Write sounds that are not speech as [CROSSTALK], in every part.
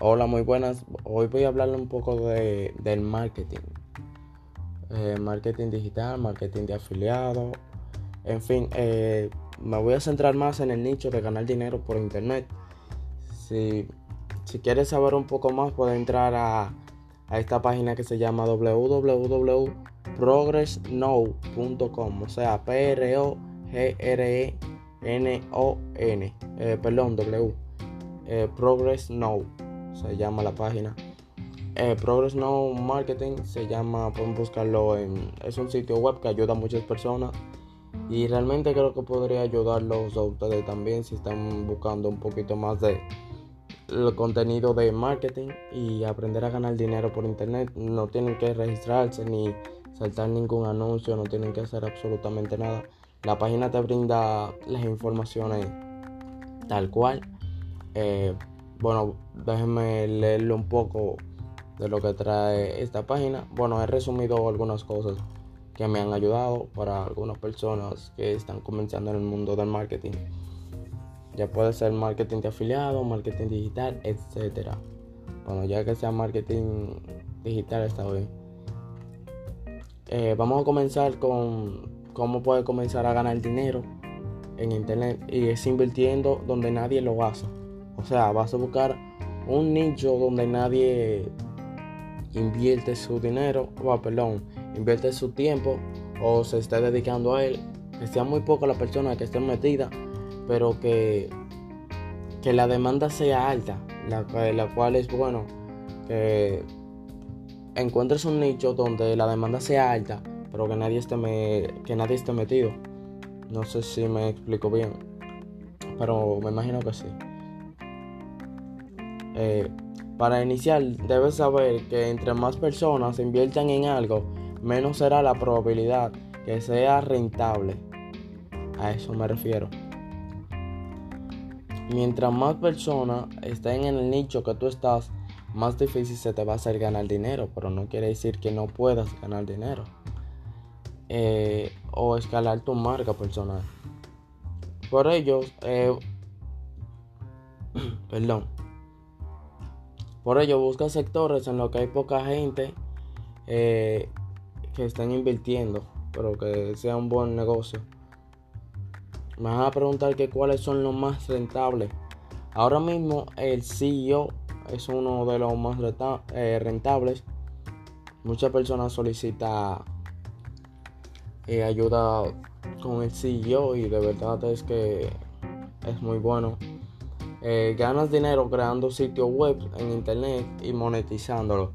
Hola, muy buenas. Hoy voy a hablarle un poco de, del marketing. Eh, marketing digital, marketing de afiliados. En fin, eh, me voy a centrar más en el nicho de ganar dinero por internet. Si, si quieres saber un poco más, puedes entrar a, a esta página que se llama www.progressnow.com. O sea, P-R-O-G-R-E-N-O-N. Eh, perdón, W. se llama la página. Eh, Progress No Marketing se llama, pueden buscarlo en, es un sitio web que ayuda a muchas personas y realmente creo que podría ayudarlos a ustedes también si están buscando un poquito más de el contenido de marketing y aprender a ganar dinero por internet. No tienen que registrarse ni saltar ningún anuncio, no tienen que hacer absolutamente nada. La página te brinda las informaciones tal cual. Eh, bueno, déjenme leerlo un poco de lo que trae esta página. Bueno, he resumido algunas cosas que me han ayudado para algunas personas que están comenzando en el mundo del marketing. Ya puede ser marketing de afiliado, marketing digital, etc. Bueno, ya que sea marketing digital está bien. Eh, vamos a comenzar con cómo puede comenzar a ganar dinero en internet y es invirtiendo donde nadie lo hace. O sea, vas a buscar un nicho donde nadie invierte su dinero, o perdón, invierte su tiempo o se esté dedicando a él. Que sea muy poco la persona que esté metida, pero que, que la demanda sea alta, la, la cual es bueno que encuentres un nicho donde la demanda sea alta, pero que nadie esté, que nadie esté metido. No sé si me explico bien, pero me imagino que sí. Eh, para iniciar, debes saber que entre más personas inviertan en algo, menos será la probabilidad que sea rentable. A eso me refiero. Mientras más personas estén en el nicho que tú estás, más difícil se te va a hacer ganar dinero, pero no quiere decir que no puedas ganar dinero. Eh, o escalar tu marca personal. Por ello, eh, [CLEARS THROAT] perdón, por ello, busca sectores en los que hay poca gente eh, que estén invirtiendo, pero que sea un buen negocio. Me vas a preguntar que cuáles son los más rentables. Ahora mismo el CEO es uno de los más eh, rentables. Muchas personas solicitan eh, ayuda con el CEO y de verdad es que es muy bueno. Eh, ganas dinero creando sitios web en internet y monetizándolo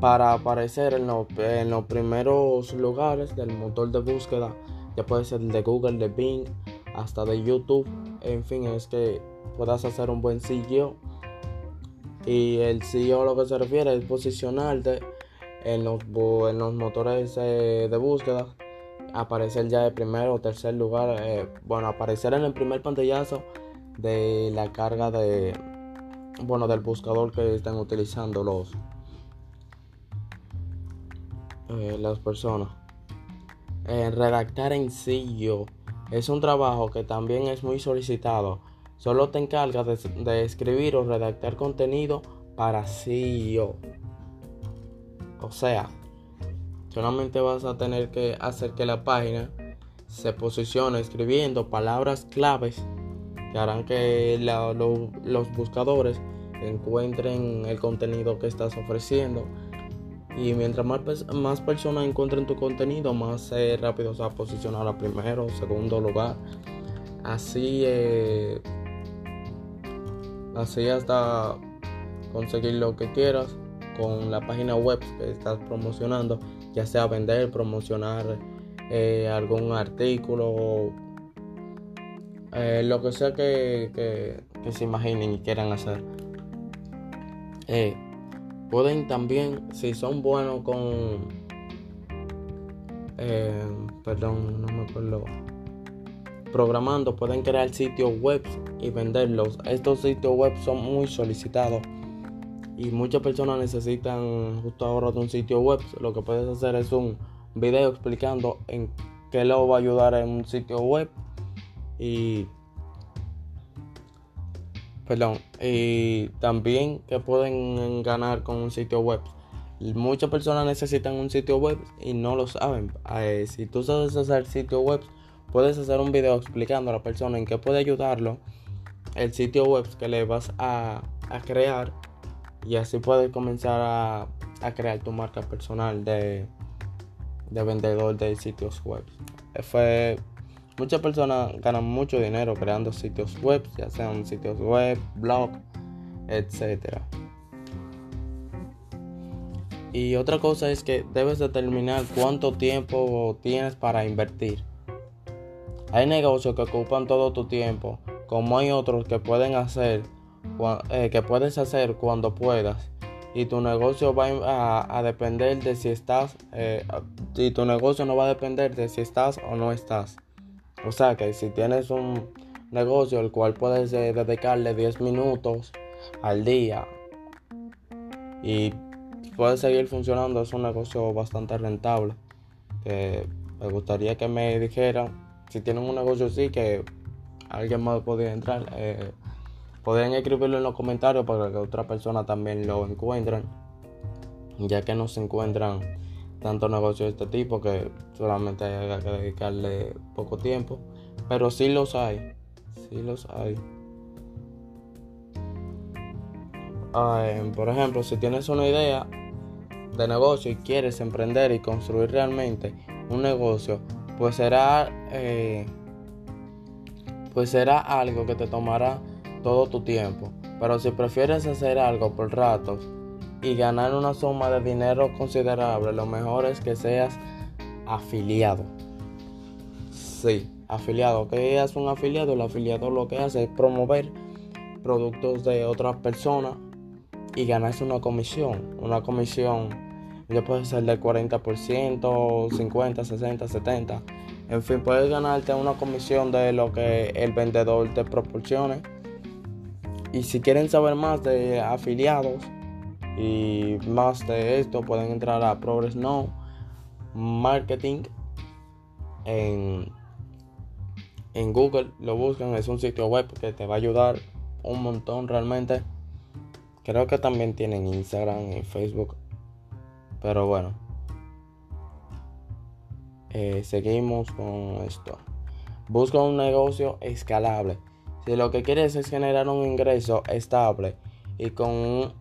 para aparecer en, en los primeros lugares del motor de búsqueda ya puede ser de Google, de Bing, hasta de YouTube. En fin, es que puedas hacer un buen sitio. Y el SEO lo que se refiere es posicionarte en los, en los motores eh, de búsqueda. Aparecer ya de primero o tercer lugar. Eh, bueno, aparecer en el primer pantallazo de la carga de bueno del buscador que están utilizando los eh, las personas. Eh, redactar en SEO es un trabajo que también es muy solicitado. Solo te encargas de, de escribir o redactar contenido para SEO o sea solamente vas a tener que hacer que la página se posicione escribiendo palabras claves que harán que los buscadores encuentren el contenido que estás ofreciendo. Y mientras más, personas encuentren tu contenido, más eh, rápido se va a posicionar a primero segundo lugar. Así, eh, así hasta conseguir lo que quieras con la página web que estás promocionando, ya sea vender, promocionar eh, algún artículo eh, lo que sea que, se imaginen y quieran hacer. Eh, pueden también, si son buenos con... Eh, perdón, no me acuerdo. Programando, pueden crear sitios web y venderlos. Estos sitios web son muy solicitados y muchas personas necesitan justo ahora de un sitio web. Lo que puedes hacer es un video explicando en qué lo va a ayudar en un sitio web y Perdón. Y también que pueden ganar con un sitio web. Muchas personas necesitan un sitio web y no lo saben. Eh, si tú sabes hacer sitio web, puedes hacer un video explicando a la persona en qué puede ayudarlo el sitio web que le vas a, crear y así puedes comenzar a, crear tu marca personal de, de vendedor de sitios web. Fue, muchas personas ganan mucho dinero creando sitios web, ya sean sitios web, blog, etc. Y otra cosa es que debes determinar cuánto tiempo tienes para invertir. Hay negocios que ocupan todo tu tiempo, como hay otros que pueden hacer, eh, que puedes hacer cuando puedas. Y tu negocio va a, depender de si estás, eh, y tu negocio no va a depender de si estás o no estás. O sea que si tienes un negocio al cual puedes eh, dedicarle 10 minutos al día y puede seguir funcionando, es un negocio bastante rentable. Que me gustaría que me dijeran si tienen un negocio así que alguien más podría entrar, eh, podrían escribirlo en los comentarios para que otra persona también lo encuentren, ya que no se encuentran tantos negocios de este tipo que solamente hay que dedicarle poco tiempo, pero sí los hay, sí los hay. Ah, eh, por ejemplo, si tienes una idea de negocio y quieres emprender y construir realmente un negocio, pues será, eh, pues será algo que te tomará todo tu tiempo. Pero si prefieres hacer algo por ratos y ganar una suma de dinero considerable, lo mejor es que seas afiliado. Sí, afiliado. ¿Qué es un afiliado? El afiliado lo que hace es promover productos de otras personas y ganarse una comisión. Una comisión ya puede ser del 40%, 50, 60, 70. En fin, puedes ganarte una comisión de lo que el vendedor te proporcione. Y si quieren saber más de afiliados y más de esto, pueden entrar a Progress Now Marketing en, en Google. Lo buscan, es un sitio web que te va a ayudar un montón realmente. Creo que también tienen Instagram y Facebook. Pero bueno. Eh, seguimos con esto. Busca un negocio escalable. Si lo que quieres es generar un ingreso estable y con,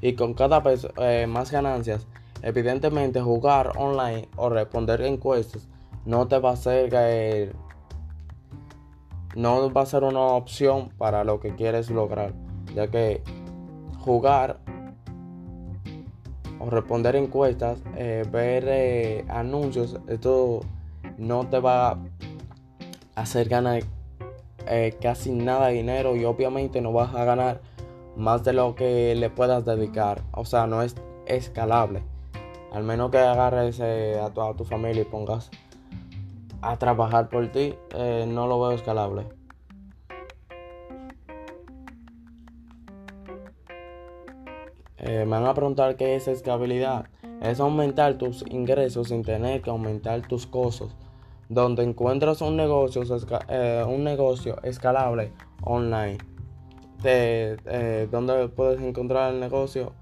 y con cada vez eh, más ganancias, evidentemente jugar online o responder encuestas no te va a ser no va a ser una opción para lo que quieres lograr, ya que jugar o responder encuestas, eh, ver eh, anuncios, esto no te va a hacer ganar casi nada de dinero y obviamente no vas a ganar más de lo que le puedas dedicar. O sea, no es escalable. Al menos que agarres a, toda tu familia y pongas a trabajar por ti, no lo veo escalable. Eh, me van a preguntar qué es escalabilidad. Es aumentar tus ingresos sin tener que aumentar tus costos. Donde encuentras un negocio, eh, un negocio escalable online. Eh, donde puedes encontrar el negocio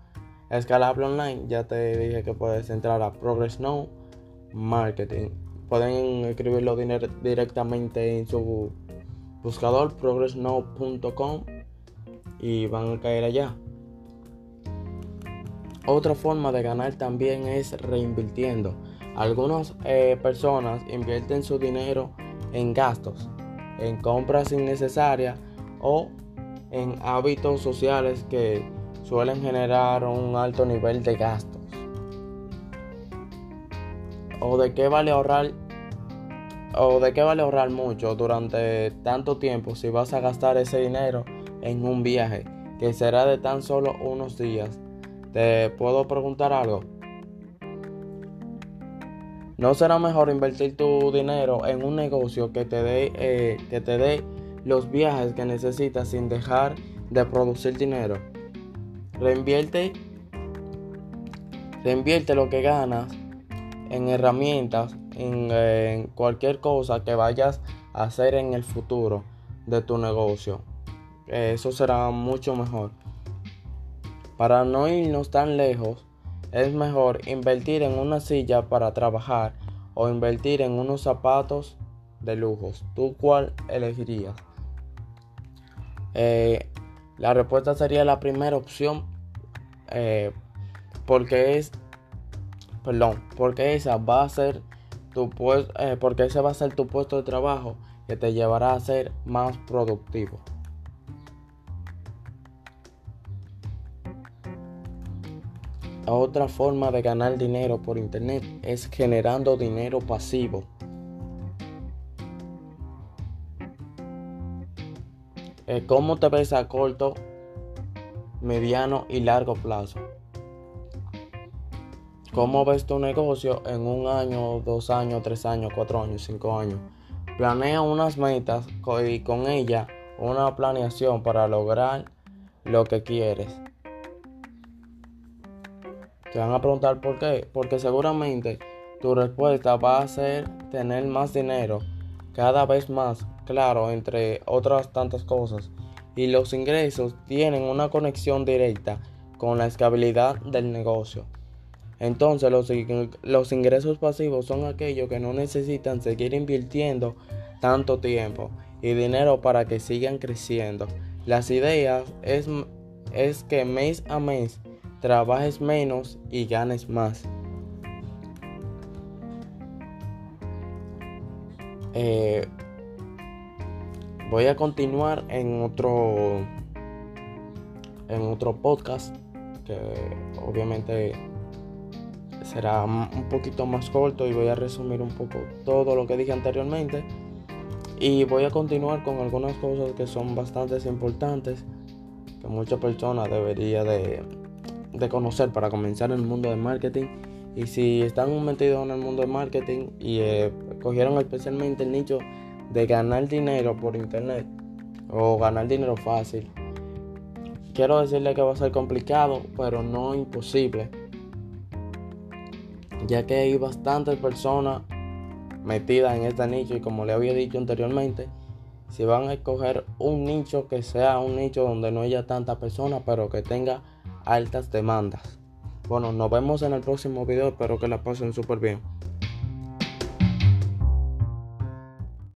escalable online. Ya te dije que puedes entrar a Progress Now Marketing. Pueden escribirlo directamente en su buscador progressnow.com y van a caer allá. Otra forma de ganar también es reinvirtiendo. Algunas eh, personas invierten su dinero en gastos, en compras innecesarias o en hábitos sociales que suelen generar un alto nivel de gastos. ¿O de qué vale ahorrar? ¿O de qué vale ahorrar mucho durante tanto tiempo si vas a gastar ese dinero en un viaje que será de tan solo unos días? ¿Te puedo preguntar algo? ¿No será mejor invertir tu dinero en un negocio que te dé eh, que te dé los viajes que necesitas sin dejar de producir dinero? Reinvierte, reinvierte lo que ganas en herramientas, en, en cualquier cosa que vayas a hacer en el futuro de tu negocio. eso será mucho mejor. Para no irnos tan lejos, es mejor invertir en una silla para trabajar o invertir en unos zapatos de lujos. ¿Tú cuál elegirías? Eh, la respuesta sería la primera opción eh, porque es perdón porque esa va a ser tu puesto eh, porque ese va a ser tu puesto de trabajo que te llevará a ser más productivo. Otra forma de ganar dinero por internet es generando dinero pasivo Eh, ¿Cómo te ves a corto, mediano y largo plazo? ¿Cómo ves tu negocio en un año, dos años, tres años, cuatro años, cinco años? Planea unas metas y con ella una planeación para lograr lo que quieres. Te van a preguntar por qué. Porque seguramente tu respuesta va a ser tener más dinero cada vez más claro, entre otras tantas cosas, y los ingresos tienen una conexión directa con la estabilidad del negocio. Entonces los, los ingresos pasivos son aquellos que no necesitan seguir invirtiendo tanto tiempo y dinero para que sigan creciendo. Las ideas es, es que mes a mes trabajes menos y ganes más. Eh, Voy a continuar en otro en otro podcast que obviamente será un poquito más corto y voy a resumir un poco todo lo que dije anteriormente. Y voy a continuar con algunas cosas que son bastante importantes que muchas personas deberían de, de conocer para comenzar en el mundo del marketing. Y si están metidos en el mundo del marketing y eh, cogieron especialmente el nicho de ganar dinero por internet o ganar dinero fácil. Quiero decirle que va a ser complicado, pero no imposible. Ya que hay bastantes personas metidas en este nicho y como le había dicho anteriormente, si van a escoger un nicho que sea un nicho donde no haya tantas personas, pero que tenga altas demandas. Bueno, nos vemos en el próximo video, espero que la pasen súper bien.